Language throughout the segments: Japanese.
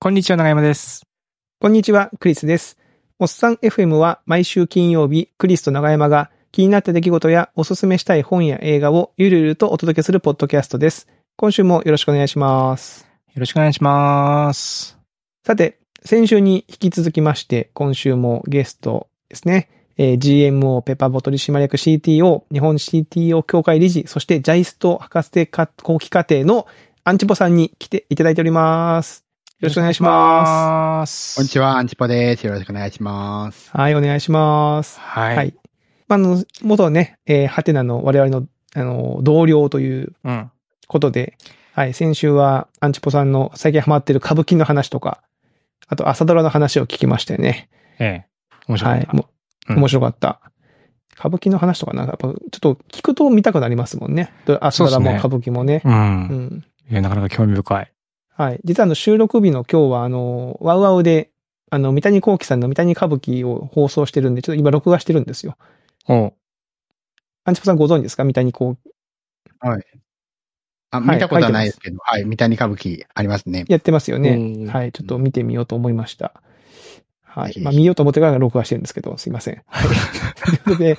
こんにちは、長山です。こんにちは、クリスです。おっさん FM は毎週金曜日、クリスと長山が気になった出来事やおすすめしたい本や映画をゆるゆるとお届けするポッドキャストです。今週もよろしくお願いします。よろしくお願いします。さて、先週に引き続きまして、今週もゲストですね。えー GMO ペッパーボトル取締役 CTO、日本 CTO 協会理事、そしてジャイスト博士課後期課程のアンチポさんに来ていただいております。よろしくお願いします。すこんにちは、アンチポです。よろしくお願いします。はい、お願いします。はい。はい。まあ、あの、元ね、えー、ハテナの我々の、あの、同僚といううん。ことで、はい、先週はアンチポさんの最近ハマってる歌舞伎の話とか、あと朝ドラの話を聞きましたよね。ええ。面白はいい。。もうん面白かった。歌舞伎の話とかなんか、ちょっと聞くと見たくなりますもんね。で朝ドラも歌舞伎もね。う。うんん。いや、なかなか興味深い。はい。実はあの収録日の今日はあの、ワウワウで、あの、三谷幸喜さんの三谷歌舞伎を放送してるんで、ちょっと今録画してるんですよ。おアンチポさんご存知ですか？三谷幸喜。はい。あ、はい見たことはないですけど、はい、三谷歌舞伎ありますね。やってますよね。うんはい。ちょっと見てみようと思いました。はい。まあ見ようと思ってから録画してるんですけど、すいません。はい。ということで、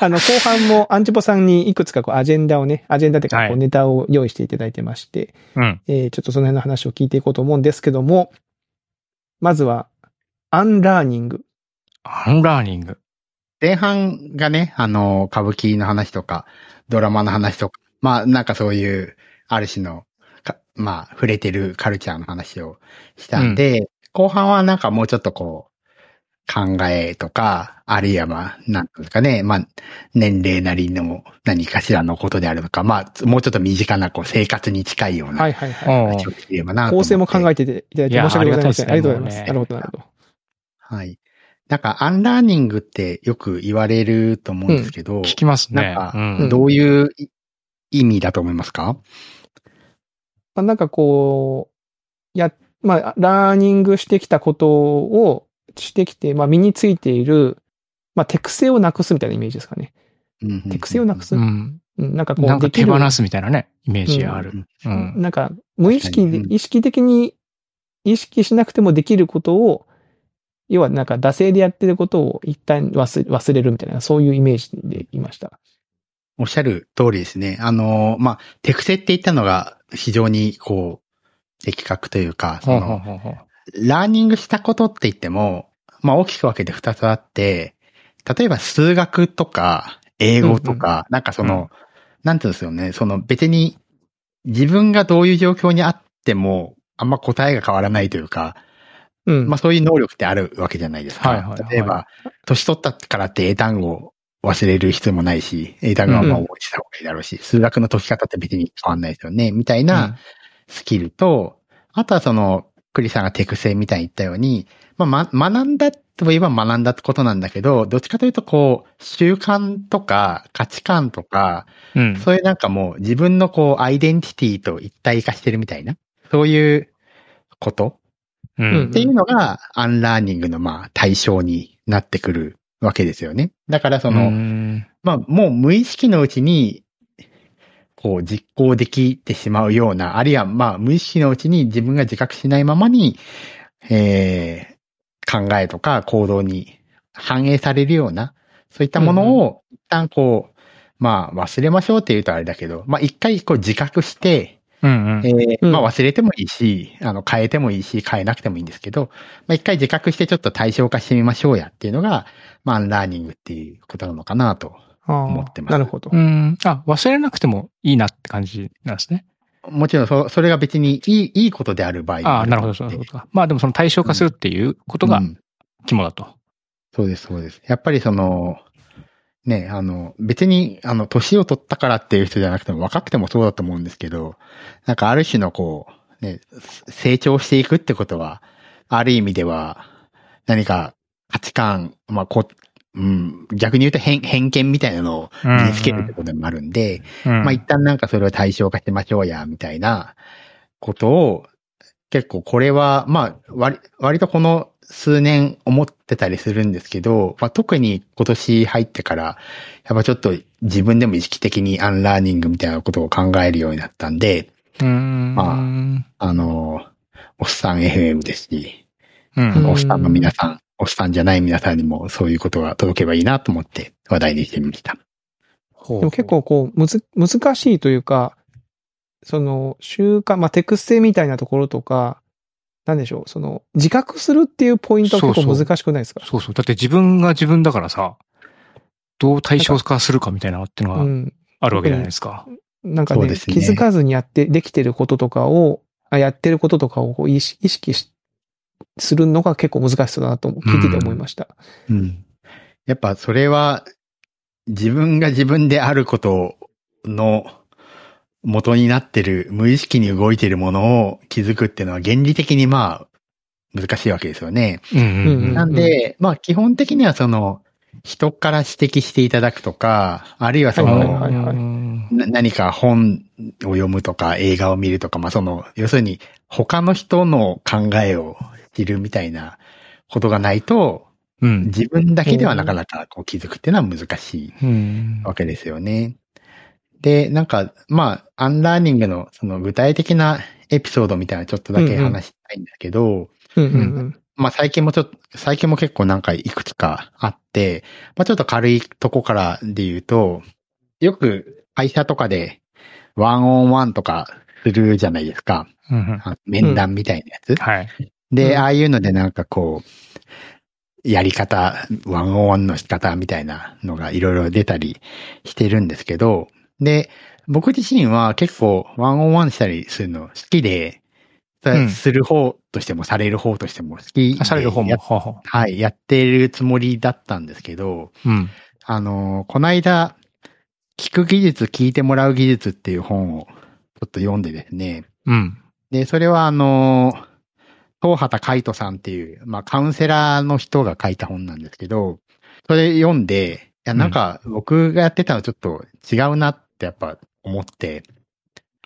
あの、後半もアンチポさんにいくつかこうアジェンダをね、アジェンダというかこはいうネタを用意していただいてまして、うん。えーちょっとその辺の話を聞いていこうと思うんですけども、まずは、アンラーニング。アンラーニング。前半がね、あの、歌舞伎の話とか、ドラマの話とか、まあ、なんかそういう、ある種の、かまあ、触れてるカルチャーの話をしたんで、後半はなんかもうちょっとこう、考えとか、あるいはまあ、なんですかね、まあ、年齢なりの何かしらのことであるとか、まあ、もうちょっと身近なこう生活に近いようなはいはいはい。ばな。構成も考えていただいて申し訳ございません。あありりがとうございます。なるほど、なるほど。はい。なんか、アンラーニングってよく言われると思うんですけど、聞きますね。なんかうん。どういうい意味だと思いますか？まあ、なんかこう、や、まあ、ラーニングしてきたことをしてきて、まあ、身についている、まあ、手癖をなくすみたいなイメージですかね。手癖をなくす。ううんん。なんかこう、なんか。手放すみたいなね、イメージがある。うん。なんか、無意識で意識的に、意識しなくてもできることを、要はなんか、惰性でやってることを一旦忘れ忘れるみたいな、そういうイメージで言いました。おっしゃる通りですね。あの、まあ、手癖って言ったのが非常にこう、的確というか、その。ラーニングしたことって言っても、まあ、大きく分けて二つあって、例えば数学とか、英語とか、なんかその、うん。なんていうんですよね、その別に自分がどういう状況にあっても、あんま答えが変わらないというか、うん。まあそういう能力ってあるわけじゃないですか。はいはいはい。例えば、年取ったからって英単語を忘れる必要もないし、英単語はまあ覚えてた方がいいだろうし、数学の解き方って別に変わんないですよね、みたいなスキルと、あとはその、クリさんが手癖みたいに言ったように、まあ、ま、学んだといえば学んだってことなんだけど、どっちかというとこう、習慣とか価値観とか、うん。そういうなんかもう自分のこう、アイデンティティと一体化してるみたいな、そういうこと？ううんんっていうのが、アンラーニングのまあ対象になってくるわけですよね。だからその、うんまあもう無意識のうちに、こう実行できてしまうような、あるいはまあ無意識のうちに自分が自覚しないままに、えー、考えとか行動に反映されるような、そういったものを一旦こう、まあ忘れましょうって言うとあれだけど、まあ一回こう自覚して、うんえまあ忘れてもいいし、あの、変えてもいいし、変えなくてもいいんですけど、まあ一回自覚してちょっと対象化してみましょうやっていうのが、まあ、アンラーニングっていうことなのかなと。思ってますなるほどう。ん。あ、忘れなくてもいいなって感じなんですね。もちろんそ、それが別にいい、いいことである場合もああ、るなるほど、そういうことか。まあでもその対象化するっていうことがうん肝だと。そうです、そうです。やっぱりその、ね、あの、別に、あの、年を取ったからっていう人じゃなくても、若くてもそうだと思うんですけど、なんかある種のこう、ね、成長していくってことは、ある意味では、何か価値観、まあ、こ、うん、逆に言うと偏偏見みたいなのを身につけるってことでもあるんで、うんまあ一旦なんかそれを対象化しましょうや、みたいなことを、結構これは、まあ割、割とこの数年思ってたりするんですけど、まあ特に今年入ってから、やっぱちょっと自分でも意識的にアンラーニングみたいなことを考えるようになったんで、うん。まあの、おっさん FM ですし、うん。おっさんの皆さん、おっさんじゃない皆さんにもそういうことが届けばいいなと思って話題にしてみました。でも結構こう、むず、難しいというか、その、習慣、まあ、テクステみたいなところとか、なんでしょう、その、自覚するっていうポイントは結構難しくないですか？そうそう。だって自分が自分だからさ、どう対象化するかみたいなのっていうのがうん。あるわけじゃないですか。なんかねね気づかずにやって、できてることとかを、あやってることとかをこう意識意識しするのが結構難しそうだなと聞いてて思いました。うん。やっぱそれは自分が自分であることの元になってる無意識に動いてるものを気づくっていうのは原理的にまあ難しいわけですよね。うんうんううんん。なんで、まあ基本的にはその人から指摘していただくとか、あるいはその、はいはいはいうんな何か本を読むとか映画を見るとか、まあその、要するに他の人の考えを知るみたいなことがないと、うん。自分だけではなかなかこう気づくっていうのは難しいうん。わけですよね。で、なんか、まあ、アンラーニングのその具体的なエピソードみたいなのちょっとだけ話したいんだけど、うんうんうん。まあ最近もちょっと、最近も結構なんかいくつかあって、まあちょっと軽いとこからで言うと、よく会社とかでワンオンワンとかするじゃないですか。うんうんあ面談みたいなやつ。はい。で、うんああいうのでなんかこう、やり方、ワンオンワンの仕方みたいなのがいろいろ出たりしてるんですけど、で、僕自身は結構ワンオンワンしたりするの好きで、うんする方としてもされる方としても好きされる方も。はい、やってるつもりだったんですけど、うん。あの、この間、聞く技術、聞いてもらう技術っていう本をちょっと読んでですね。うん。で、それはあの、東畑海人さんっていう、まあカウンセラーの人が書いた本なんですけど、それ読んで、いや、なんか僕がやってたのちょっと違うなってやっぱ思って、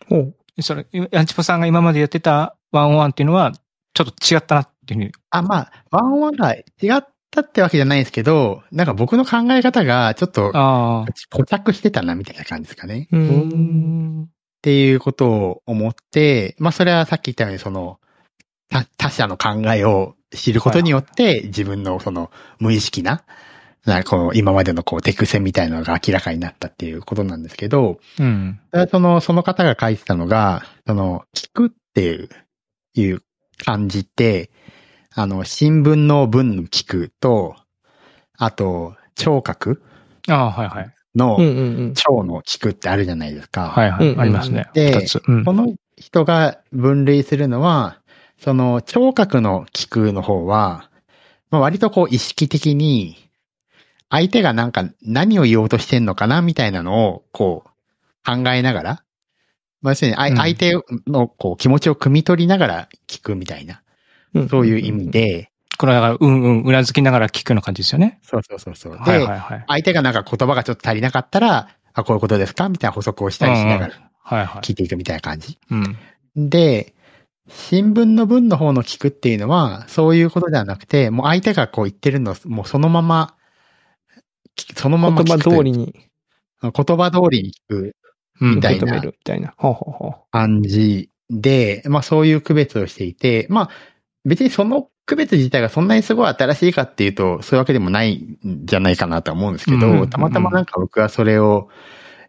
ほう。それ、ヤンチポさんが今までやってたワンオンワンっていうのは、ちょっと違ったなっていうふうに。あ、まあ、ワンオンワンが違ったってわけじゃないんですけど、なんか僕の考え方がちょっとああ。固着してたなみたいな感じですかね。う。うんん。っていうことを思って、まあそれはさっき言ったようにその、他他者の考えを知ることによって、自分のその無意識な、なこう今までのこう手癖みたいなのが明らかになったっていうことなんですけど、うん。その、その方が書いてたのが、その、聞くっていう、いう感じって、あの、新聞の文の聞くと、あと、聴覚ああ、はいはい。のうんうんうん。聴の聞くってあるじゃないですか。はいはい。うんありますね。で二つ。うんこ。の人が分類するのは、その聴覚の聞くの方は、まあ、割とこう意識的に、相手がなんか何を言おうとしてんのかなみたいなのをこう考えながら、まあ、要するに相手のこう気持ちを汲み取りながら聞くみたいな、うんそういう意味。で、これはだから、うんうん、うなずきながら聞くような感じですよね。そうそうそうそう。はいで、はいはい。相手がなんか言葉がちょっと足りなかったら、あ、こういうことですかみたいな補足をしたりしながらはいはい。聞いていくみたいな感じ。うん。で、新聞の文の方の聞くっていうのは、そういうことではなくて、もう相手がこう言ってるのを、もうそのまま、きそのまま言葉聞くという通りに言葉通りに聞くみたいなみたいな。ほうほうほ感じで、まあそういう区別をしていて、まあ別にその区別自体がそんなにすごい新しいかっていうと、そういうわけでもないんじゃないかなとは思うんですけど、うんたまたまなんか僕はそれを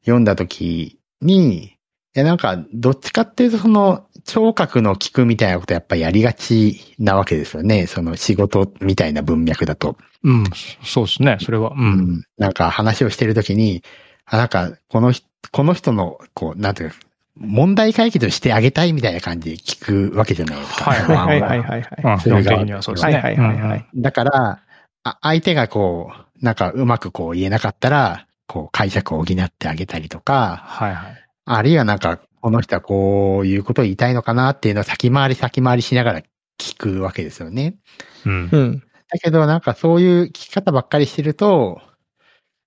読んだ時に、いやなんかどっちかっていうとその聴覚の聞くみたいなことやっぱりやりがちなわけですよね。その仕事みたいな文脈だと。うん。そうですね。それは。う。うんん。なんか話をしてるときに、あ、なんか、この人、この人の、こう、なんていうか、問題解決してあげたいみたいな感じで聞くわけじゃないですか。はいはいはいはいはいそれがはそうですね。はいはいはいはいだから、あ相手がこう、なんかうまくこう言えなかったら、こう解釈を補ってあげたりとか、はいはい。あるいはなんか、この人はこういうことを言いたいのかなっていうのを先回り先回りしながら聞くわけですよね。うんう。ん。だけどなんかそういう聞き方ばっかりしてると、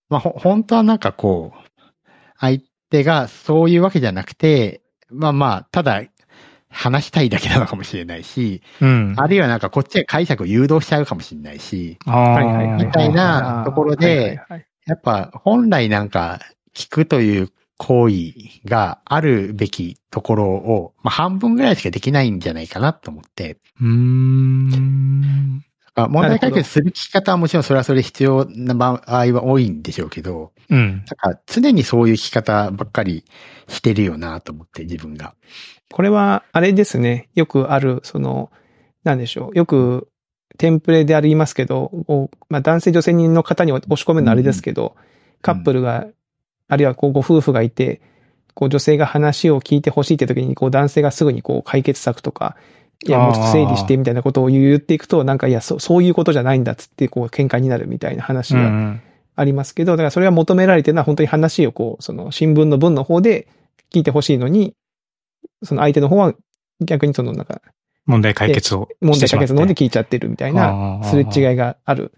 まあほ、本当はなんかこう、相手がそういうわけじゃなくて、まあまあ、ただ話したいだけなのかもしれないし、うん。あるいはなんかこっちが解釈を誘導しちゃうかもしれないし、みたいなところでやっぱ本来なんか聞くという行為があるべきところを、まあ、半分ぐらいしかできないんじゃないかなと思って、うーん。あ問題解決する聞き方はもちろんそれはそれ必要な場合は多いんでしょうけど、うん。だから常にそういう聞き方ばっかりしてるよなと思って自分が。これは、あれですね。よくある、その、なんでしょう。よく、テンプレでありますけど、まあ、男性女性人の方に押し込めるのはあれですけど、カップルが、あるいはこうご夫婦がいて、こう女性が話を聞いてほしいって時に、こう男性がすぐにこう解決策とか、いや、もうちょっと整理してみたいなことを言っていくと、なんか、いや、そう、そういうことじゃないんだっつって、こう喧嘩になるみたいな話がうん。ありますけど、だからそれが求められてるのは本当に話をこう、その新聞の文の方で聞いてほしいのに、その相手の方は逆にそのなんか問題解決を問題。解決の方で聞いちゃってるみたいな、すれ違いがある。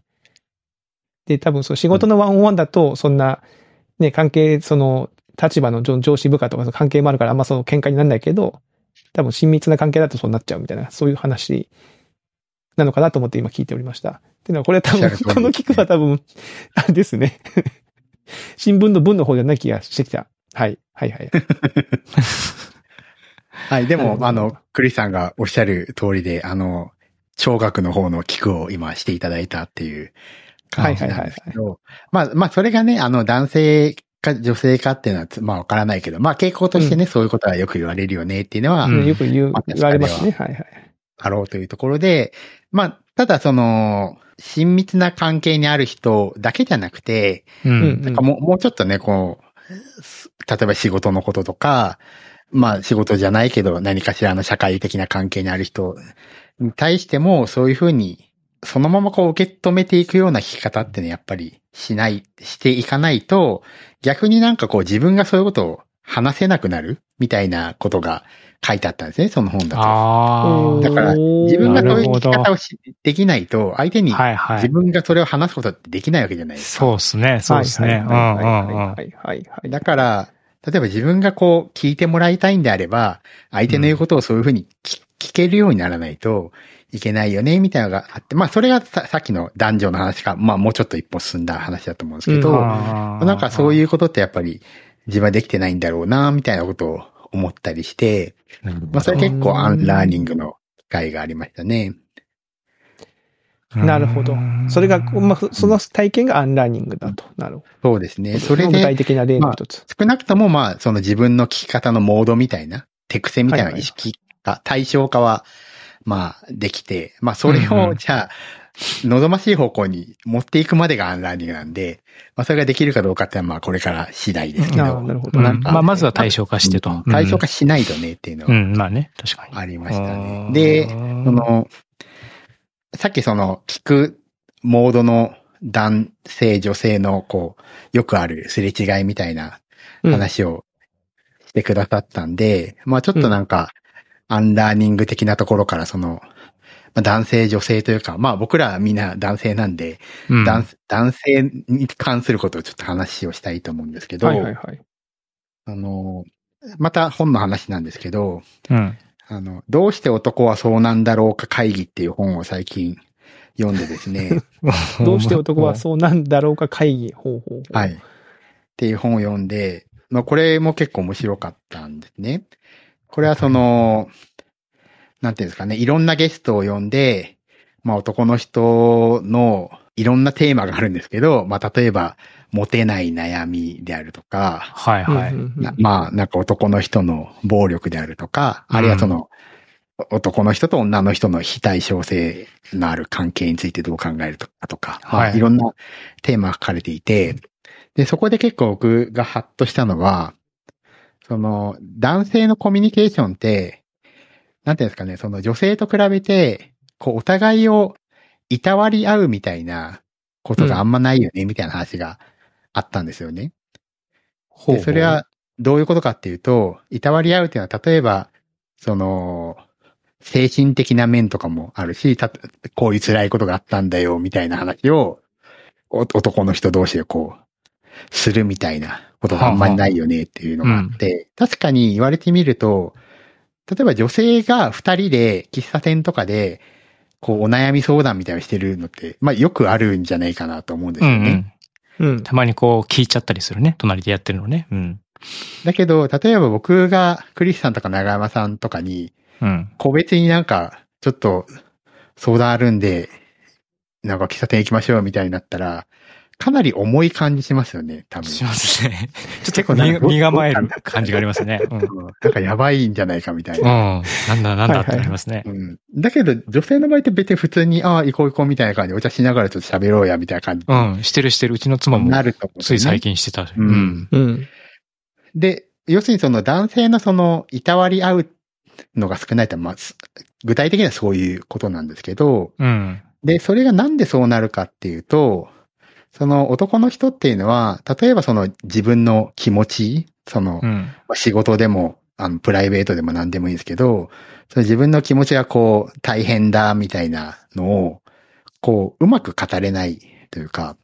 で、多分そう仕事のワンオンワンだと、そんな、ね、関係、その、立場の上上司部下とかその関係もあるから、あんまその喧嘩にならないけど、多分親密な関係だとそうなっちゃうみたいな、そういう話なのかなと思って今聞いておりました。っていうのは、これは多分、この聞くは多分、あれですね。新聞の文の方じゃない気がしてきた。はい。はいはい。はい。でも、あの、クリスさんがおっしゃる通りで、あの、聴覚の方の聞くを今していただいたっていう感じなんですけど、まあ、まあ、それがね、あの、男性か女性かっていうのはつ、まあ、わからないけど、まあ、傾向としてね、そういうことはよく言われるよねっていうのは、うんよく言うまあ、言われますね。はいはい。あろうというところで、まあ、ただその、親密な関係にある人だけじゃなくて、う。うんんなんかもう、もうちょっとね、こう、す例えば仕事のこととか、まあ仕事じゃないけど何かしらの社会的な関係にある人に対してもそういうふうにそのままこう受け止めていくような聞き方ってね、やっぱりしない、していかないと、逆になんかこう自分がそういうことを話せなくなるみたいなことが書いてあったんですね、その本だと。あだから自分がそういう聞き方をしできないと、相手に。自分がそれを話すことってできないわけじゃないですか。そうですね。そうですね。うんうんうん。はいはいはいはい。だから、例えば自分がこう聞いてもらいたいんであれば、相手の言うことをそういうふうに聞聞けるようにならないといけないよね、みたいなのがあって、まあそれがささっきの男女の話か、まあもうちょっと一歩進んだ話だと思うんですけど、うんなんかそうういうことってやっぱり自分はできてないんだろうな、みたいなことを思ったりして、ん。まあそれ結構アンラーニングの機会がありましたね。なるほど。それが、まあ、その体験がアンラーニングだと。なるほそうですね。ど。それ具体で、的な例の一つ。少なくともまあその自分の聞き方のモードみたいな、手癖みたいな意識化、対象化は、まあできて、まあそれをじゃあ、望ましい方向に持っていくまでがアンラーニングなんで、まあそれができるかどうかってのはまあこれから次第ですけどなるほど。うんなんかまあ、まずは対象化してと。対象化しないとねっていうのはうん、まあね、確かに。ありましたね。うんで、そ、の、さっきその聞くモードの男性、女性のこう、よくあるすれ違いみたいなうん話をしてくださったんで、まあちょっとなんか、アンラーニング的なところからその、まあ男性、女性というか、まあ僕らはみんな男性なんで、うん男男性に関することをちょっと話をしたいと思うんですけど、はいはいはい。あの、また本の話なんですけど、うん。あの、どうして男はそうなんだろうか会議っていう本を最近読んでですね、どうして男はそうなんだろうか会議。ほうほうほう。はい。っていう本を読んで、まあこれも結構面白かったんですね。これはその、なんていうんですかね、いろんなゲストを呼んで、まあ男の人のいろんなテーマがあるんですけど、まあ例えば、モテない悩みであるとか、はいはい。まあなんか男の人の暴力であるとか、あるいはその、男の人と女の人の非対称性のある関係についてどう考えるとかとか、まはい。あいろんなテーマが書かれていて、で、そこで結構僕がハッとしたのは、その、男性のコミュニケーションって、なんていうんですかね、その女性と比べて、こう、お互いをいたわり合うみたいなことがあんまないよね、みたいな話があったんですよね。で、それはどういうことかっていうと、いたわり合うっていうのは、例えば、その、精神的な面とかもあるし、たこういう辛いことがあったんだよ、みたいな話を、お男の人同士でこう、するみたいなことがあんまりないよねっていうのがあって、確かに言われてみると、例えば女性が二人で喫茶店とかで、こう、お悩み相談みたいなのしてるのって、まあよくあるんじゃないかなと思うんですうんよね。うん。うん。たまにこう聞いちゃったりするね。隣でやってるのね。うん。だけど、例えば僕がクリスさんとか長山さんとかに、うん。個別になんか、ちょっと相談あるんで、なんか喫茶店行きましょうみたいになったら、かなり重い感じしますよね、多分。しますね。ちょっ結と身構身構える感じがありますね。うん。うんなんかやばいんじゃないかみたいうん。な。なんだなんだってなりますね。うん。だけど、女性の場合って別に普通に、ああ、行こう行こうみたいな感じで、お茶しながらちょっと喋ろうや、みたいな感じうん。してるしてる。うちの妻もになると思うねつい最近してた。うんうん。うん。で、要するにその男性のその、いたわり合うのが少ないって、まあ、す具体的にはそういうことなんですけど、うん。で、それがなんでそうなるかっていうと、その男の人っていうのは、例えばその自分の気持ち、そのう、ん。まあ仕事でも、あの、プライベートでも何でもいいんですけど、その自分の気持ちがこう、大変だ、みたいなのを、こう、うまく語れないというか、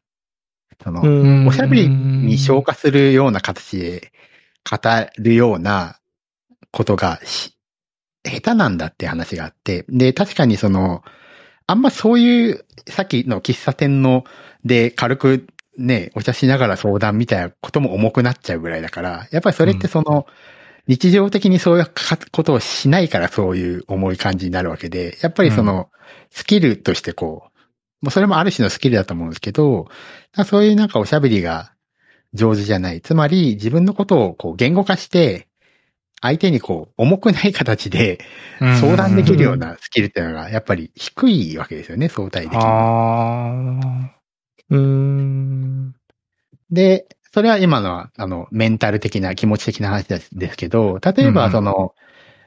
その、うんおしゃべりに消化するような形で語るようなことがし下手なんだって話があって、で、確かにその、あんまそういう、さっきの喫茶店ので軽くね、お茶しながら相談みたいなことも重くなっちゃうぐらいだから、やっぱりそれってその、日常的にそういうかことをしないからそういう重い感じになるわけで、やっぱりその、スキルとしてこう、もうそれもある種のスキルだと思うんですけど、そういうなんかおしゃべりが上手じゃない。つまり自分のことをこう言語化して、相手にこう重くない形で相談できるようなスキルっていうのがやっぱり低いわけですよね、相対的に。あうーん。で、それは今のは、あの、メンタル的な気持ち的な話ですけど、例えばうんその、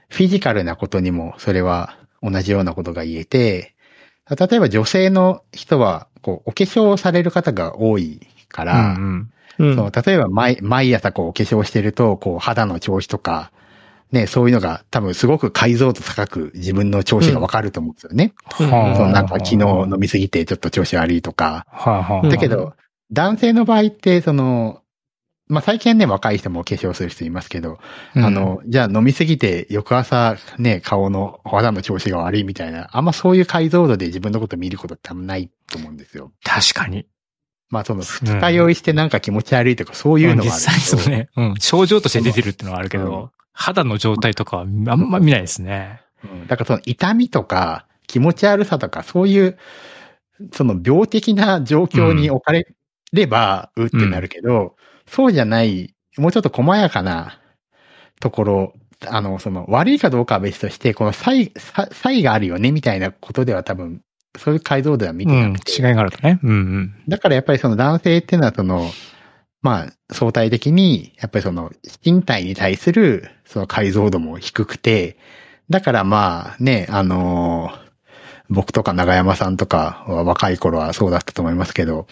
フィジカルなことにもそれは同じようなことが言えて、例えば女性の人は、こう、お化粧をされる方が多いかあ。ら、うんうん。そう、例えば毎、毎朝こうお化粧してると、こう肌の調子とか、ね、そういうのが多分すごく解像度高く自分の調子がわかると思うんですよね。うんはあそうなんか昨日飲みすぎてちょっと調子悪いとか。はいはうんい。だけど、男性の場合って、その、まあ、最近はね、若い人もお化粧する人いますけど、うんあ、の、じゃあ飲みすぎて翌朝ね、顔の肌の調子が悪いみたいな、あんまそういう解像度で自分のこと見ることってあんまないと思うんですよ。確かに。まあ、その、二日酔いしてなんか気持ち悪いとかそういうのはあるけど実際そうね。うん。症状として出てるってのはあるけうんど、肌の状態とかはあんま見ないですね。うんだからその痛みとか気持ち悪さとかそういう、その病的な状況に置かれれば、うってなるけど、そうじゃない、もうちょっと細やかなところ、あの、その悪いかどうかは別として、この差異、差があるよねみたいなことでは多分、そういう解像度は見うん。てなくて。違いがあるとね。うんうん。だからやっぱりその男性っていうのはその、まあ、相対的に、やっぱりその、身体に対する、その解像度も低くて、だからまあね、あのー僕とか長山さんとかは若い頃はそうだったと思いますけど、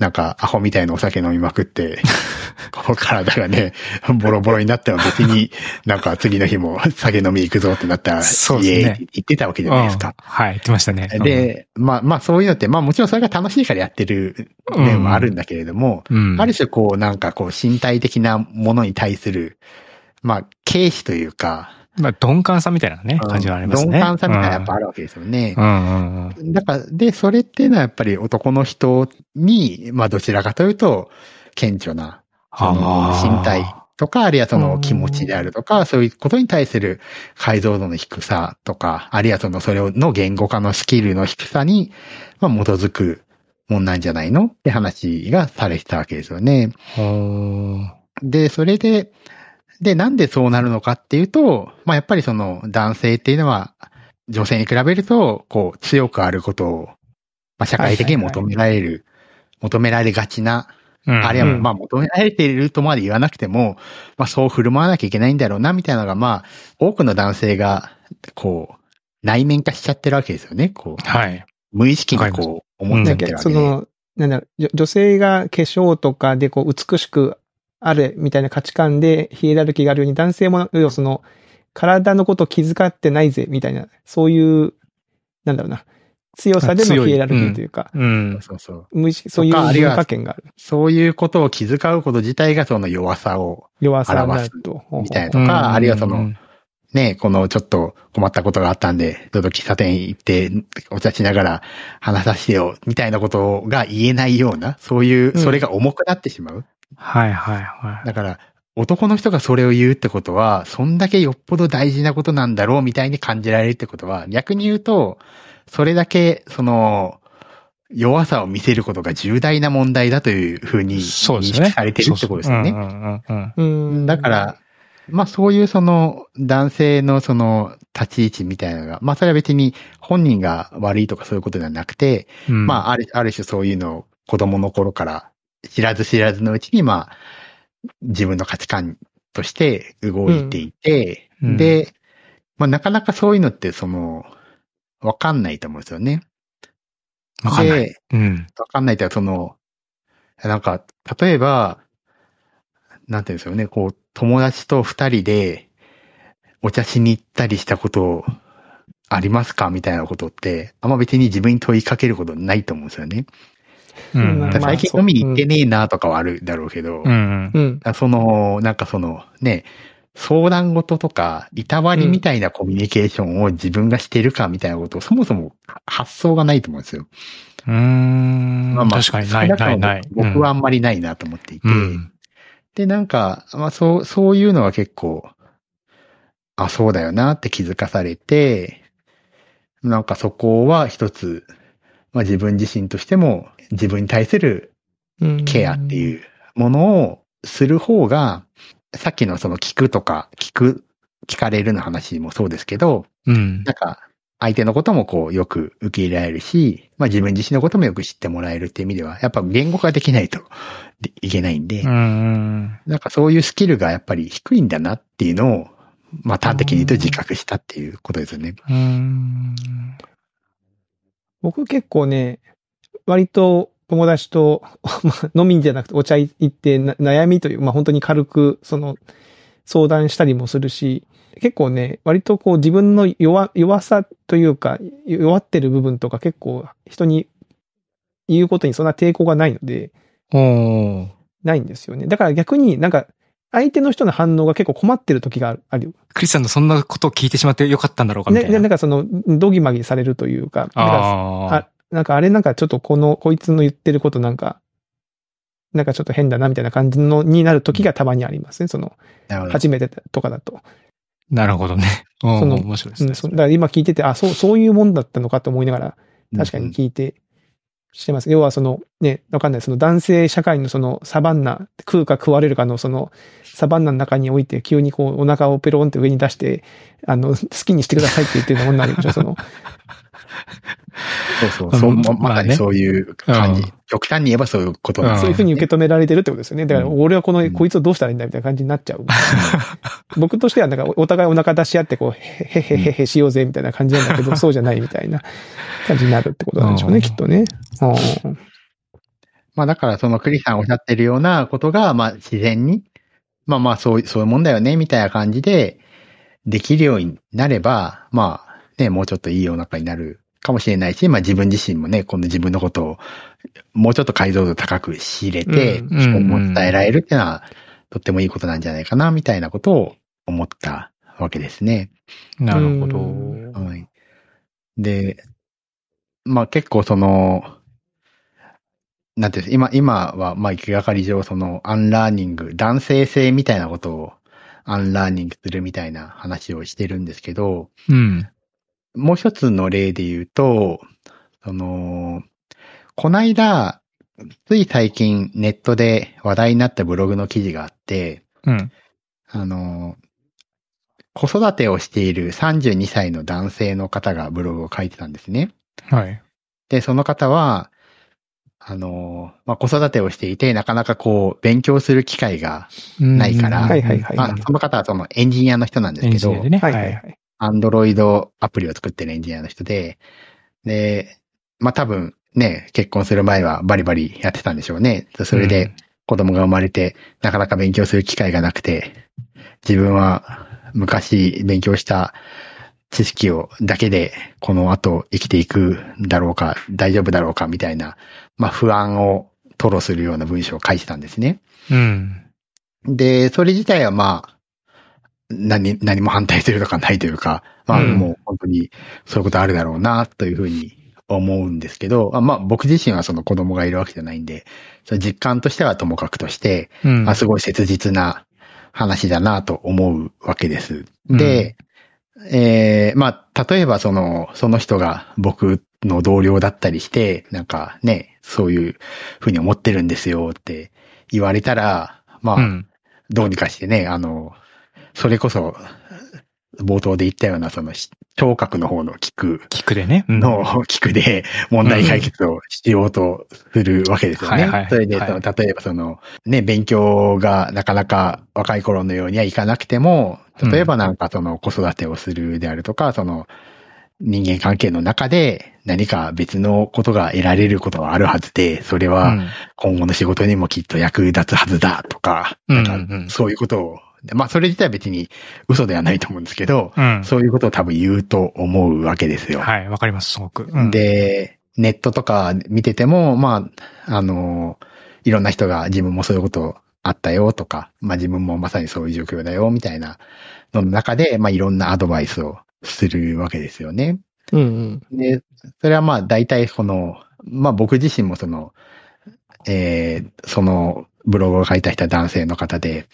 なんかアホみたいなお酒飲みまくって、こう体がね、ボロボロになっても別になんか次の日も酒飲み行くぞってなったら、そうですねイエーイってたわけじゃないですかうん。はい、言ってましたね。で、まあまあそういうのって、まあもちろんそれが楽しいからやってる面もあるんだけれども、うん、うん。ある種こうなんかこう身体的なものに対する、まあ軽視というか、まあ、鈍感さみたいなね、感じはありますね。鈍感さみたいなのやっぱあるわけですよね。うんうんうん。だから、で、それっていうのはやっぱり男の人に、まあどちらかというと、顕著な、その身体とか、あるいはその気持ちであるとか、そういうことに対する解像度の低さとか、あるいはそのそれの言語化のスキルの低さに、まあ基づくもんなんじゃないのって話がされてたわけですよね。で、それで、で、なんでそうなるのかっていうと、まあやっぱりその男性っていうのは、女性に比べると、こう、強くあることを、まあ社会的に求められる、求められがちなうんあるいは、うんまあ、求められているとまで言わなくても、まあ、そう振る舞わなきゃいけないんだろうな、みたいなのが、まあ、多くの男性が、こう、内面化しちゃってるわけですよね。こう、はい。無意識にこう、思っちゃってるわけで。その、なんだろ女性が化粧とかでこう美しくあるみたいな価値観でヒエラルキーがあるように男性も、要はその、体のことを気遣ってないぜ、みたいな、そういう、なんだろうな、強さでのヒエラルキーというか、うん。そうそう。無意識、そういう文化圏がある。そういうことを気遣うこと自体がその弱さを、弱さになると。みたいなとか、あるいはその、うんね、このちょっと困ったことがあったんで、ちょっと喫茶店行って、お茶しながら話させてよ、みたいなことが言えないような、そういう、うんそれが重くなってしまう。はいはいはい。だから、男の人がそれを言うってことは、そんだけよっぽど大事なことなんだろうみたいに感じられるってことは、逆に言うと、それだけ、その、弱さを見せることが重大な問題だというふうに認そうですね。識されてるってことですよね。だから、まあそういうその男性のその立ち位置みたいなのが、まあそれは別に本人が悪いとかそういうことではなくて、うんまあある、ある種そういうのを子供の頃から知らず知らずのうちにまあ自分の価値観として動いていて、うんで、まあなかなかそういうのってその、わかんないと思うんですよね。わかんない。で、うん。わかんないというか、その、なんか、例えば、なんていうんですよね、こう、友達と二人で、お茶しに行ったりしたことありますか？みたいなことって、あんま別に自分に問いかけることないと思うんですよね。うん最近飲みに行ってねえなとかはあるだろうけど、うん。うん。その、なんかその、ね、相談事とか、いたわりみたいなコミュニケーションを自分がしてるかみたいなことを、そもそも発想がないと思うんですよ。うーん。確かにない、ない、ない。僕はあんまりないなと思っていて。うん。で、なんか、まあそう、そういうのは結構、あ、そうだよなって気づかされて、なんかそこは一つ、まあ自分自身としても自分に対するうんケアっていうものをする方が、さっきのその聞くとか、聞く、聞かれるの話もそうですけど、うん。なんか、相手のこともこう、よく受け入れられるし、まあ自分自身のこともよく知ってもらえるっていう意味では、やっぱ言語化できないとで いけないんで、うん。なんかそういうスキルがやっぱり低いんだなっていうのを、まあ端的に言うと自覚したっていうことですよね。うん。僕結構ね、割と友達と、まあ、飲みじゃなくてお茶行ってな悩みという、まあ本当に軽くその相談したりもするし、結構ね、割とこう自分の弱、弱さというか、弱ってる部分とか結構人に言うことにそんな抵抗がないので、ないんですよね。だから逆になんか相手の人の反応が結構困ってる時がある。クリスさんのそんなことを聞いてしまってよかったんだろうかみたいな。なんかその、どぎまぎされるというか、かああ、なんかあれなんかちょっとこの、こいつの言ってることなんか、なんかちょっと変だなみたいな感じのになる時がたまにありますね。その。初めてとかだと。あ。なるほどね。その面白いですね。うん、そだから今聞いてて、あ、そう、そういうもんだったのかと思いながら、確かに聞いて、してます。要はその、ね、わかんない。その男性社会のそのサバンナ、食うか食われるかのそのサバンナの中において急にこうお腹をペロンって上に出して、あの、好きにしてくださいって言ってるようなもんなんでしょ。その、そうそう。そううんままあねまさにそういう感じ。うん極端に言えばそういうことなんでそういうふうに受け止められてるってことですよね。だから俺はこの、うんこいつをどうしたらいいんだみたいな感じになっちゃう。僕としてはなんかお互いお腹出し合ってこう、へへへへへしようぜみたいな感じなんだけど、そうじゃないみたいな感じになるってことなんでしょうね、うんきっとね。うんまあだからそのクリスさんおっしゃってるようなことが、まあ自然に、まあまあそう、そういうもんだよね、みたいな感じで、できるようになれば、まあね、もうちょっといい世の中になるかもしれないし、まあ自分自身もね、今度自分のことをもうちょっと解像度高く仕入れて、うん人にも伝えられるっていうのは、とってもいいことなんじゃないかな、みたいなことを思ったわけですね。なるほど。うんはい。で、まあ結構その、なんていうんです今、今は、まあ、行きがかり上、その、アンラーニング、男性性みたいなことを、アンラーニングするみたいな話をしてるんですけど、うん。もう一つの例で言うと、その、こないだ、つい最近ネットで話題になったブログの記事があって、うん。あの、子育てをしている32歳の男性の方がブログを書いてたんですね。はい。で、その方は、あの、まあ、子育てをしていて、なかなかこう、勉強する機会が、ないからはいはいはいまあ、その方はそのエンジニアの人なんですけどエンジニアで、ね。はいはいはい。アンドロイドアプリを作ってるエンジニアの人で、で、まあ、多分ね、結婚する前はバリバリやってたんでしょうね。それで子供が生まれて、なかなか勉強する機会がなくて、自分は昔勉強した知識をだけでこの後生きていくんだろうか、大丈夫だろうかみたいな、まあ不安を吐露するような文章を書いてたんですね。うん。で、それ自体はまあ、何、何も反対するとかないというか、まあうんもう本当にそういうことあるだろうな、というふうに思うんですけど、あまあ僕自身はその子供がいるわけじゃないんで、その実感としてはともかくとして、うん。あすごい切実な話だなと思うわけです。で、えーまあ、例えばその、その人が僕の同僚だったりして、なんかね、そういうふうに思ってるんですよって言われたら、まあ、うん。どうにかしてね、あの、それこそ、冒頭で言ったような、その、聴覚の方の聞く聞くでね。うん。の聞くで問題解決をしようとするわけですよね。はいはいそれで、はい。その例えばその、ね、勉強がなかなか若い頃のようにはいかなくても、例えばなんかその子育てをするであるとか、その人間関係の中で何か別のことが得られることはあるはずで、それは今後の仕事にもきっと役立つはずだとか、うん。なんかそういうことを、まあそれ自体は別に嘘ではないと思うんですけど、うん。うん。そういうことを多分言うと思うわけですよ。はい、わかります、すごく。うん、で、ネットとか見てても、まあ、あの、いろんな人が自分もそういうことあったよとか、まあ自分もまさにそういう状況だよみたいなのの中で、まあいろんなアドバイスをするわけですよね。うんうん。で、それはまあ大体この、まあ僕自身もその、えーそのブログを書いた人は男性の方で、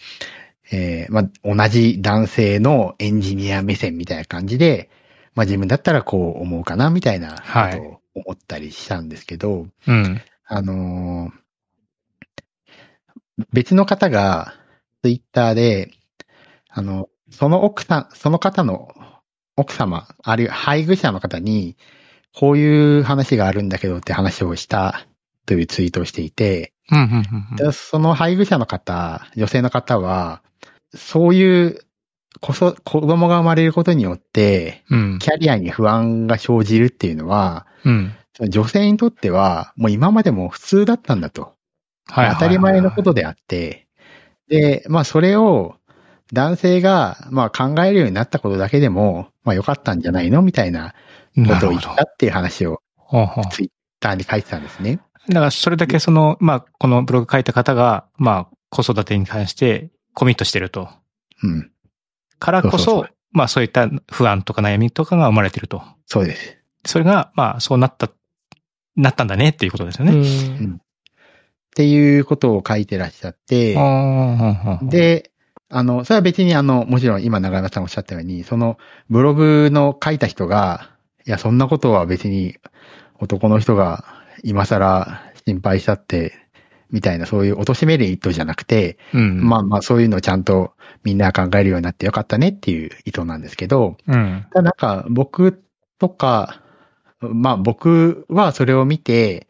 えーまあ同じ男性のエンジニア目線みたいな感じで、まあ自分だったらこう思うかなみたいなことを思ったりしたんですけど、うん。あのー別の方がツイッターで、あの、その奥さん、その方の奥様、あるいは配偶者の方に、こういう話があるんだけどって話をしたというツイートをしていて、うん、うん、うんでその配偶者の方、女性の方は、そういうこそ子供が生まれることによって、うん。キャリアに不安が生じるっていうのは、うん。女性にとっては、もう今までも普通だったんだと。はい。当たり前のことであって、で、まあそれを男性がまあ考えるようになったことだけでも、まあ良かったんじゃないの？みたいなことを言っ。たっていう話をツイッターに書いてたんですね。だから、それだけその、まあ、このブログ書いた方が、まあ、子育てに関してコミットしてると。うん。からこそ、そうそうそうまあ、そういった不安とか悩みとかが生まれてると。そうです。それが、まあ、そうなった、なったんだねっていうことですようね。んっていうことを書いてらっしゃって、で、あの、それは別にあの、もちろん今長山さんおっしゃったように、そのブログの書いた人が、いや、そんなことは別に男の人が今更心配したって、みたいなそういう貶める意図じゃなくて、うん。まあまあそういうのをちゃんとみんな考えるようになってよかったねっていう意図なんですけど、うん。ただなんか僕とか、まあ僕はそれを見て、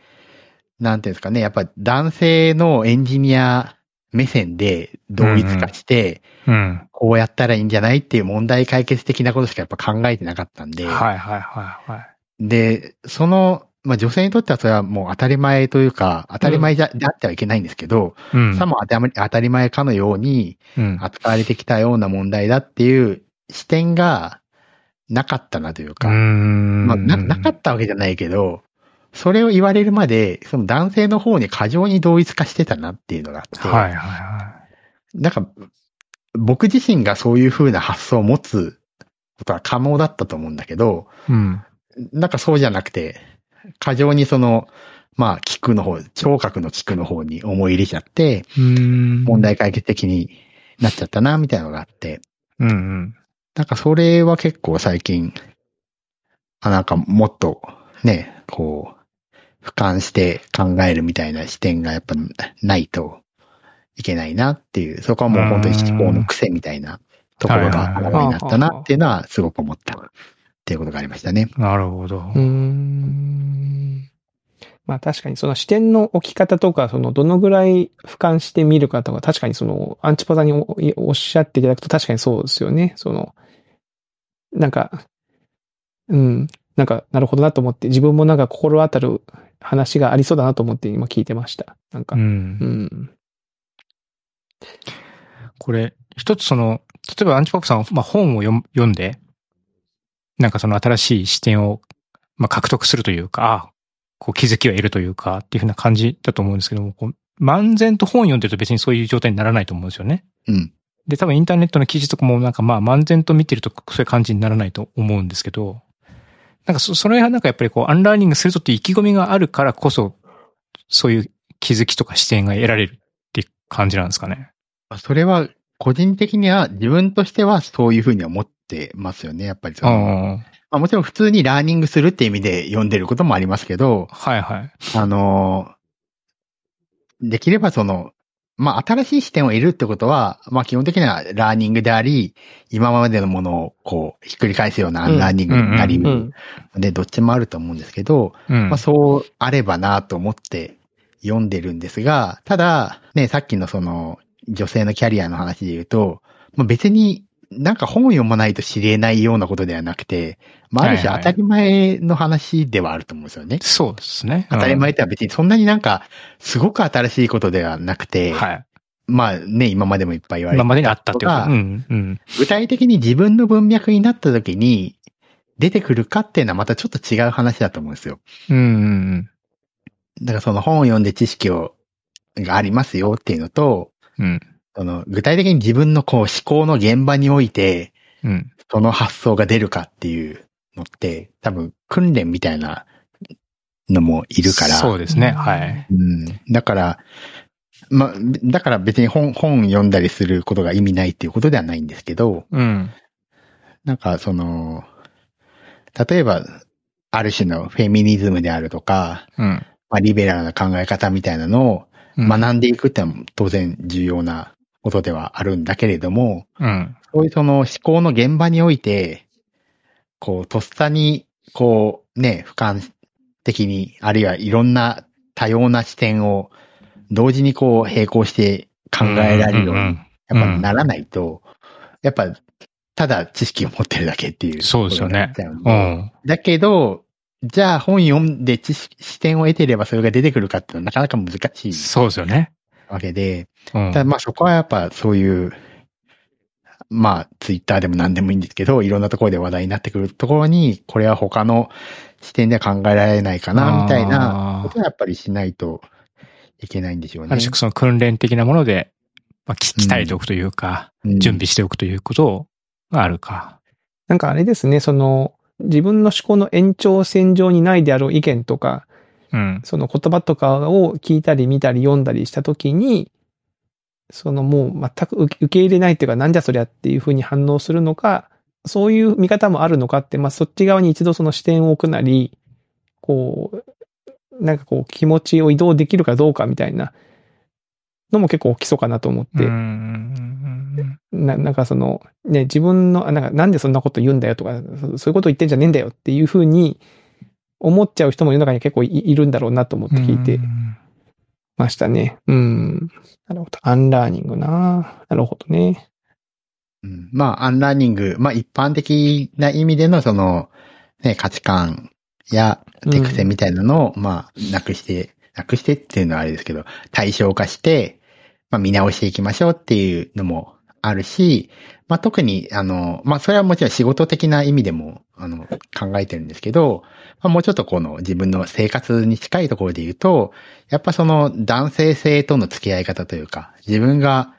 なんていうんですかね、やっぱ男性のエンジニア目線で同一化して、うん。こうやったらいいんじゃないっていう問題解決的なことしかやっぱ考えてなかったんで、はいはいはいはい。で、その、まあ女性にとってはそれはもう当たり前というか、当たり前じゃ、であってはいけないんですけど、うん。さも当たり当たり前かのようにうん。扱われてきたような問題だっていう視点がなかったなというか、うんまあな、なかったわけじゃないけど、それを言われるまで、その男性の方に過剰に同一化してたなっていうのがあって、はいはいはなんか、僕自身がそういう風な発想を持つことは可能だったと思うんだけど、い。うん。なんかそうじゃなくて、過剰にその、まあ、聞くの方、聴覚の聞くの方に思い入れちゃって、うん。問題解決的になっちゃったな、みたいなのがあって、うんうん。なんかそれは結構最近、あ、なんかもっとね、こう、俯瞰して考えるみたいな視点がやっぱないといけないなっていう、そこはもう本当に思考の癖みたいなところがあらわになったなっていうのはすごく思ったっていうことがありましたね。なるほど。うーん。まあ確かにその視点の置き方とか、そのどのぐらい俯瞰して見るかとか、確かにそのアンチポザにおおっしゃっていただくと確かにそうですよね。その、なんか、うん、なんかなるほどなと思って、自分もなんか心当たる話がありそうだなと思って今聞いてました。なんか、う。うんん。これ、一つその、例えばアンチポップさんは、まあ、本を読んで、なんかその新しい視点を、まあ、獲得するというか、あこう気づきを得るというか、っていうふうな感じだと思うんですけども、こう漫然と本読んでると別にそういう状態にならないと思うんですよね。うん。で、多分インターネットの記事とかもなんかまあ漫然と見てるとそういう感じにならないと思うんですけど、なんかそ、それはなんかやっぱりこうアンラーニングするぞって意気込みがあるからこそ、そういう気づきとか視点が得られるっていう感じなんですかね。それは個人的には自分としてはそういうふうに思ってますよね。やっぱりその、あまあ、もちろん普通にラーニングするって意味で読んでることもありますけど、あ。はいはい。あの、できればその、まあ、新しい視点を得るってことは、まあ、基本的にはラーニングであり、今までのものをこう、ひっくり返すようなラーニングになり、うん。で、どっちもあると思うんですけど、うん。まあ、そうあればなと思って読んでるんですが、ただ、ね、さっきのその、女性のキャリアの話で言うと、まあ、別になんか本を読まないと知れないようなことではなくて、まあ、ある種はいはい当たり前の話ではあると思うんですよね。そうですね。当たり前っては別にそんなになんか、すごく新しいことではなくて、うん。はい。まあね、今までもいっぱい言われて今までにあったってことがうん。うん。具体的に自分の文脈になった時に出てくるかっていうのはまたちょっと違う話だと思うんですよ。うん。うん。だからその本を読んで知識を、がありますよっていうのと、うん。その具体的に自分のこう思考の現場において、うん。その発想が出るかっていうのって、多分訓練みたいなのもいるから。そうですね。はい。うん。だから、まあ、だから別に本、本読んだりすることが意味ないっていうことではないんですけど、うん。なんかその、例えば、ある種のフェミニズムであるとか、うん。まあ、リベラルな考え方みたいなのをうん学んでいくってのも当然重要なことではあるんだけれども、うん。そういうその思考の現場において、こう、とっさに、こう、ね、俯瞰的に、あるいはいろんな多様な視点を同時にこう並行して考えられるように、やっぱならないと、やっぱ、ただ知識を持ってるだけっていう。そうですよねうん。だけど、じゃあ本読んで知識、視点を得てればそれが出てくるかっていうのはなかなか難しいそうですよね。わけで、うん。ただまあそこはやっぱそういう、まあツイッターでも何でもいいんですけど、いろんなところで話題になってくるところに、これは他の視点では考えられないかな、みたいなことはやっぱりしないといけないんでしょうね。ある種その訓練的なもので、まあ、き鍛えておくというか、うん準備しておくということがあるか。なんかあれですね、その、自分の思考の延長線上にないであろう意見とか、うん。その言葉とかを聞いたり見たり読んだりしたときに、そのもう全く受け入れないっていうか、なんじゃそりゃっていうふうに反応するのか、そういう見方もあるのかって、まあそっち側に一度その視点を置くなり、こう、なんかこう気持ちを移動できるかどうかみたいなのも結構基礎かなと思って、うんななんかその、ね、自分の、あなんかなんでそんなこと言うんだよとか、そそういうこと言ってんじゃねえんだよっていうふうに思っちゃう人も世の中に結構いいるんだろうなと思って聞いてうんましたね。うん。なるほど。アンラーニングな。なるほどね。うんまあ、アンラーニング、まあ一般的な意味でのその、ね、価値観や手癖みたいなのを、まあ、なくして、なくしてっていうのはあれですけど、対象化して、まあ見直していきましょうっていうのもあるし、まあ特に、あの、まあそれはもちろん仕事的な意味でも、あの、考えてるんですけど、まあもうちょっとこの自分の生活に近いところで言うと、やっぱその男性性との付き合い方というか、自分が、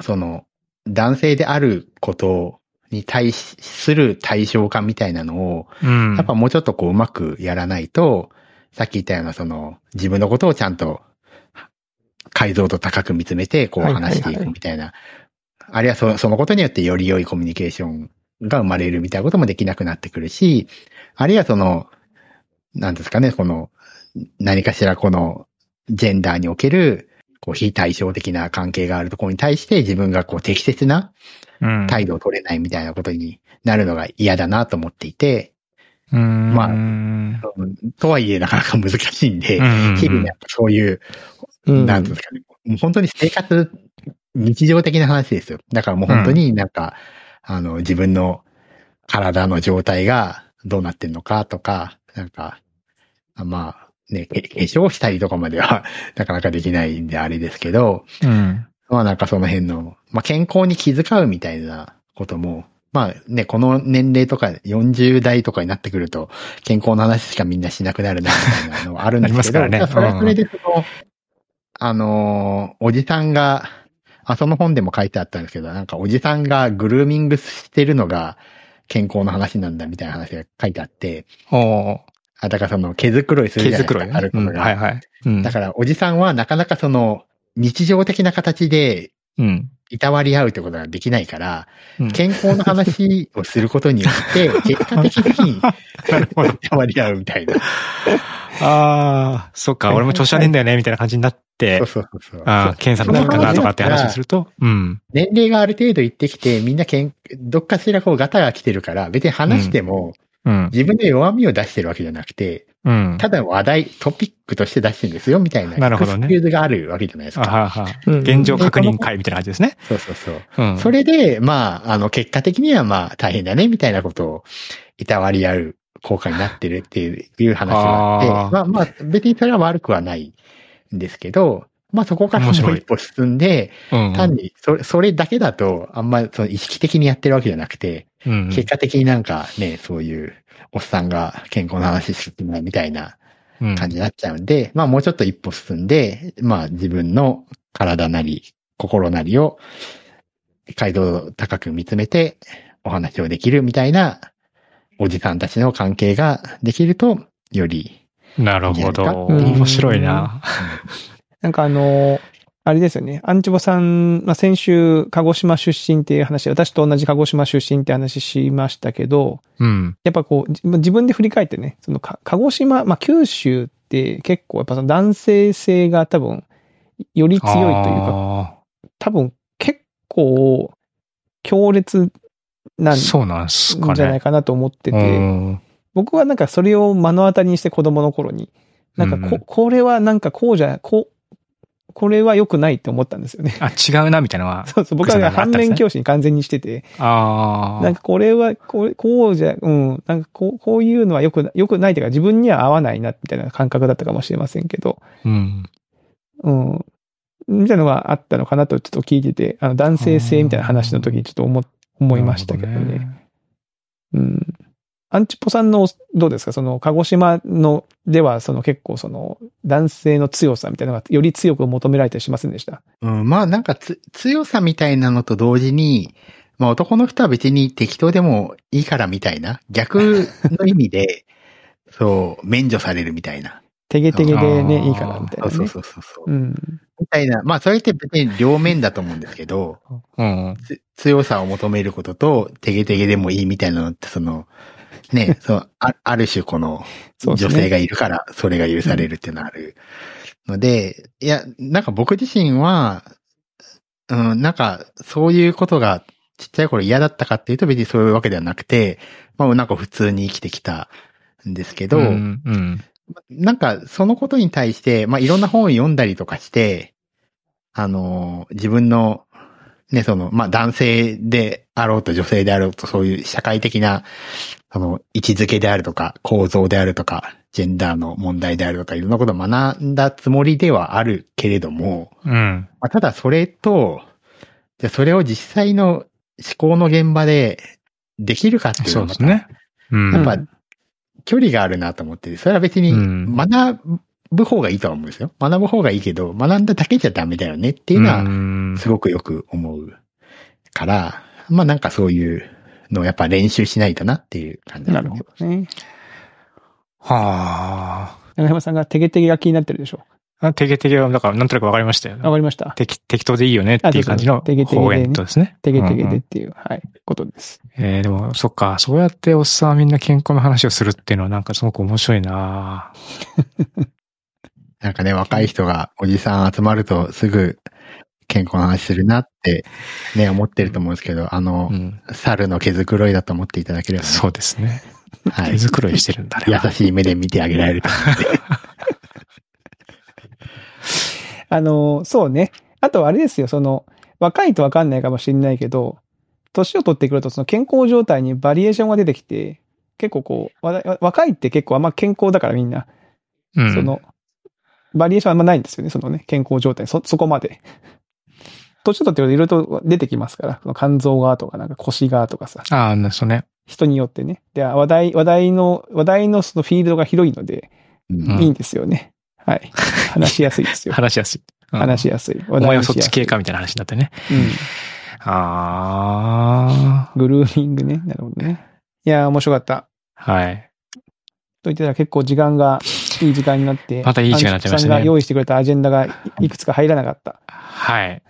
その、男性であることに対する対象化みたいなのを、うん。やっぱもうちょっとこううまくやらないと、さっき言ったようなその自分のことをちゃんと解像度高く見つめてこう話していくみたいな。あるいはそそのことによってより良いコミュニケーションが生まれるみたいなこともできなくなってくるし、あるいはその、なんですかね、この何かしらこのジェンダーにおけるこう非対称的な関係があるところに対して自分がこう適切なうん。態度を取れないみたいなことになるのが嫌だなと思っていて、うん。まあとはいえなかなか難しいんで、うん日々やっぱそういう、うん。なんですかね、もう本当に生活、日常的な話ですよ。だからもう本当になんか、あの、自分の体の状態がどうなってんのかとか、なんか、あまあ、ね、け化粧したりとかまでは なかなかできないんであれですけど、うん。まあなんかその辺の、まあ健康に気遣うみたいなことも、まあね、この年齢とか40代とかになってくると、健康の話しかみんなしなくなるな、みたいなのはあるんですけど、ねそれはそれでその、あのーおじさんが、あ、その本でも書いてあったんですけど、なんかおじさんがグルーミングしてるのが健康の話なんだみたいな話が書いてあって、あ、だからその毛づくろいする毛じゃないですか、づくろいね。うんあることが。はいはい。うんだからおじさんはなかなかその日常的な形でうん。いたわり合うってことができないから、うん健康の話をすることによって、結果的に、いたわり合うみたいな。ああ、そっか、俺も調子悪いんだよね、みたいな感じになってそう、そうそうそう。ああ、検査の結果がとかって話をすると、うん。年齢がある程度いってきて、みんなけん、どっかしらこうガタが来てるから、別に話しても、うん。自分で弱みを出してるわけじゃなくて、うん。ただ話題、トピックとして出してるんですよ、みたいな。なるほどねーズがあるわけじゃないですか。現状確認会みたいな感じですね。そうそうそう。うん。それで、まあ、あの、結果的にはまあ、大変だね、みたいなことを、いたわり合う効果になってるっていういう話があって、あーまあまあ、別にそれは悪くはないんですけど、まあそこからもう一歩進んで、うん。単にそれ、それだけだと、あんまその意識的にやってるわけじゃなくて、うん。結果的になんかね、そういう、おっさんが健康の話してないみたいなうん感じになっちゃうんで、まあもうちょっと一歩進んで、まあ自分の体なり、心なりを解像度高く見つめてお話をできるみたいなおじさんたちの関係ができると、より、なるほど。うん面白いな。なんかあの、あれですよね。アンチボさん、まあ、先週、鹿児島出身っていう話で、私と同じ鹿児島出身って話しましたけど、うん。やっぱこう、じ自分で振り返ってね、そのか鹿児島、まあ、九州って結構やっぱその男性性が多分、より強いというか、か。多分結構強烈なんじそうなんすかね。ゃないかなと思ってて、うん僕はなんかそれを目の当たりにして子供の頃に、なんかこ、うんこれはなんかこうじゃ、こう、これは良くないって思ったんですよね。あ、違うな、みたいなのは。そうそう、僕は反面教師に完全にしてて、ああ。なんかこれは、こう、こうじゃ、うん、なんかこう、こういうのは良くな、良くないというか自分には合わないな、みたいな感覚だったかもしれませんけど、うん。うん。みたいなのがあったのかなとちょっと聞いてて、あの、男性性みたいな話の時にちょっと思、思いましたけどね。なるほね。うん。アンチポさんの、どうですか？その、鹿児島の、では、その結構その、男性の強さみたいなのがより強く求められたりしませんでした？うん、まあなんかつ強さみたいなのと同時に、まあ男の人は別に適当でもいいからみたいな、逆の意味で、そう、免除されるみたいな。テゲテゲでね、いいからみたいなね。そうそうそうそう。うん。みたいな、まあそれって別に両面だと思うんですけど、うん。つ強さを求めることと、テゲテゲでもいいみたいなのって、その、ね、そう、あある種この、女性がいるから、それが許されるっていうのがあるので、いや、なんか僕自身は、うん、なんか、そういうことがちっちゃい頃嫌だったかっていうと別にそういうわけではなくて、まあなんか普通に生きてきたんですけど、うん。うん。なんか、そのことに対して、まあ、いろんな本を読んだりとかして、あの、自分の、ね、その、まあ、男性であろうと女性であろうと、そういう社会的な、その、位置づけであるとか、構造であるとか、ジェンダーの問題であるとか、いろんなことを学んだつもりではあるけれども、うん。まあ、ただそれと、じゃあそれを実際の思考の現場でできるかっていうのはそうですね。うん。やっぱ距離があるなと思って、それは別にうん学ぶ方がいいとは思うんですよ。学ぶ方がいいけど、学んだだけじゃダメだよねっていうのは、はすごくよく思うから、まあなんかそういうのをやっぱ練習しないとなっていう感じなるほどね。は長山さんがテゲテゲが気になってるでしょあ。テゲテゲは、だからなんとなくわかりましたよ。わかりました。適適当でいいよねっていう感じの方言とですね。テゲテゲうんうんでっていう、はい、ことです。えー、でも、そっか、そうやっておっさんはみんな健康の話をするっていうのはなんかすごく面白いななんかね、若い人がおじさん集まるとすぐ健康の話するなってね、思ってると思うんですけど、あのう、ん。猿の毛づくろいだと思っていただければね、そうですね。はい手。作りしてるんだね。優しい目で見てあげられると思うんで。あの、そうね。あとあれですよ、その、若いとわかんないかもしれないけど、年を取ってくるとその健康状態にバリエーションが出てきて、結構こう、わ若いって結構あんま健康だからみんな、うん。その、バリエーションあんまないんですよね、そのね、健康状態、そ、そこまで。年を取っていろいろと出てきますから、その肝臓がとかなんか腰がとかさ、ああ、そうね。人によってね。で、話題、話題の、話題のそのフィールドが広いので、うんうんいいんですよね。はい。話しやすいですよ。話しやすい。うん話しやすい。話お前はそっち系かみたいな話になってね。うん。あグルーミングね。なるほどね。いやー、面白かった。あ。はい。と言ってたら結構時間がいい時間になって。またいい時間になっちゃいましたねさんが用意してくれたアジェンダがいくつか入らなかった。はい。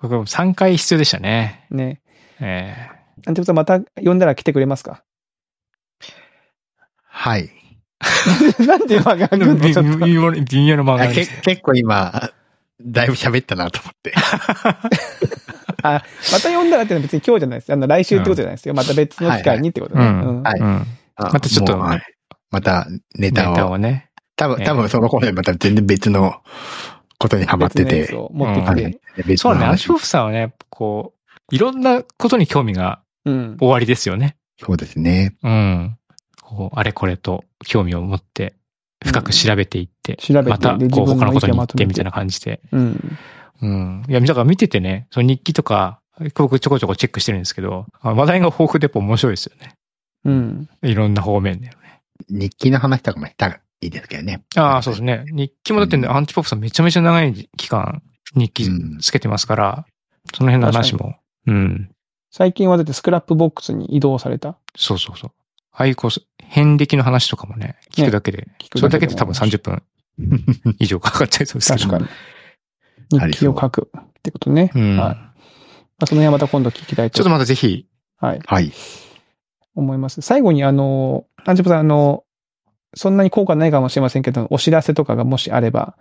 これ3回必要でしたね。ね。えアンチョポさんまた呼んだら来てくれますか？はい。なんで間が空えくのちょっと。微妙な微妙な漫画。結構今、だいぶ喋ったなと思って。あ、また呼んだらってのは別に今日じゃないです。あの、来週ってことじゃないですよ。また別の機会にってことね。うんうんはいまたちょっとまたネネタを。タをね。多分、ね多分その頃でまた全然別のことにハマってて。別のやつを持ってそうね、アンの話チポフさんはね、こう、いろんなことに興味がうん。終わりですよね。そうですね。うん。こう、あれこれと興味を持って、深く調べていって、調べてまた、でこう、他のことに行ってみたいな感じで。うん。うん。いや、だから見ててね、その日記とか、僕ちょこちょこチェックしてるんですけど、あ話題が豊富でやっぱ面白いですよね。うん。いろんな方面で。日記の話とかもしたらいいですけどね。ああ、そうですね。日記もだってね、うんアンチポップさんめちゃめちゃ長い期間、日記うんつけてますから、その辺の話も。うん。最近はだって Scrapbox に移動された？そうそうそう。ああいうこう、遍歴の話とかもね、聞くだけで、聞くそれだけで多分も30分以上かかっちゃいそうですけど。確かに。日記を書くってことね。うん。はい。まあ、その辺はまた今度聞きたいと。ちょっとまたぜひ、はい。はい。思います。最後にあの、アンチポさん、あの、そんなに効果ないかもしれませんけど、お知らせとかがもしあれば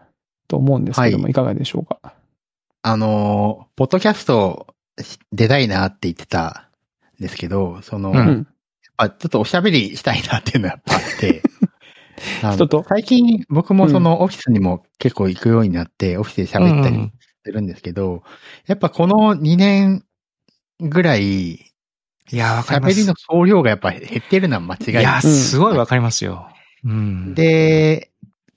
と思うんですけども、はいい、かがでしょうか？あの、ポッドキャスト出たいなって言ってたんですけど、その、うんやっうん。ぱちょっとおしゃべりしたいなっていうのがやっぱあって、人と最近僕もそのオフィスにも結構行くようになって、オフィスで喋ったりうんするんですけど、やっぱこの2年ぐらい、いや、わかります。喋りの総量がやっぱ減ってるのは間違いいや、ない。すごいわかりますよ。うん。で、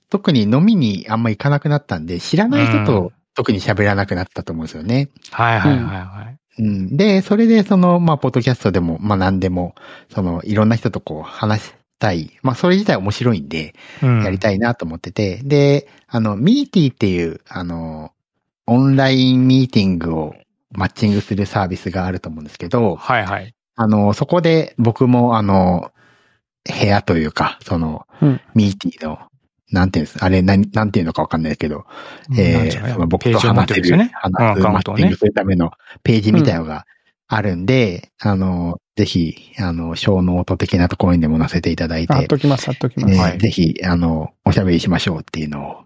特に飲みにあんま行かなくなったんで、知らない人うんと特に喋らなくなったと思うんですよね。はいはいはいはい。うん。で、それでその、まあ、ポッドキャストでも、まあ、何でも、その、いろんな人とこう話したい。まあ、それ自体面白いんで、うんやりたいなと思ってて、で、あの、ミーティーっていう、あの、オンラインミーティングをマッチングするサービスがあると思うんですけど、はいはい。あの、そこで僕もあの、部屋というか、その、うん Meety の、なんていうんですあれ、なん、なんていうのかわかんないけど、えー、僕と話せる。話す、マッチング。するためのページみたいなのがあるんで、あの、ぜひ、あの、ショーノート的なところにでも載せていただいて、貼っときます、貼っときます。ぜひ、あの、おしゃべりしましょうっていうのを、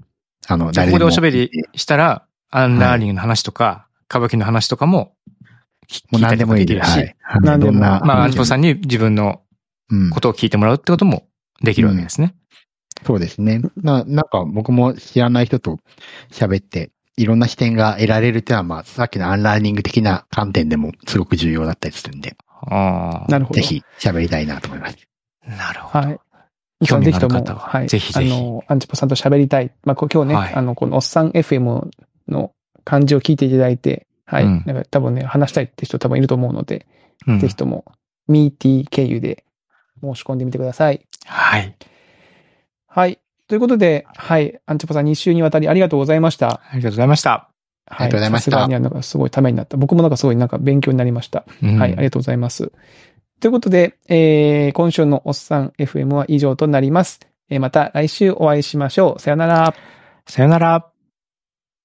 あの、誰でも。でおしゃべりしたら、アンラーニングの話とか、歌舞伎の話とかも聞もう何でもいいで。かできるし、はい。あの何でもどんな、まあ、アンチポさんに自分のうんことを聞いてもらうってこともできるわけですね。そうですね。な、なんか僕も知らない人と喋って、いろんな視点が得られるっていうのは、まあ、さっきのアンラーニング的な観点でもすごく重要だったりするんで、ああ。なるほど。ぜひ喋りたいなと思います。なるほど。はい。興味がある方ははい。ぜひぜひあの、アンチポさんと喋りたい。まあ、今日ね、はいあの、このおっさん FM の感じを聞いていただいて、はい。うんなんか多分ね、話したいって人多分いると思うので、うんぜひとも、ミーティー経由で申し込んでみてください。はい。はい。ということで、はい。アンチポさん2週にわたりありがとうございました。ありがとうございました。はい。ありがとうございましたさすがになんかすごいためになった。僕もなんかすごいなんか勉強になりました。うんはい。ありがとうございます。ということで、えー、今週のおっさん FM は以上となります。えーまた来週お会いしましょう。さよなら。さよなら。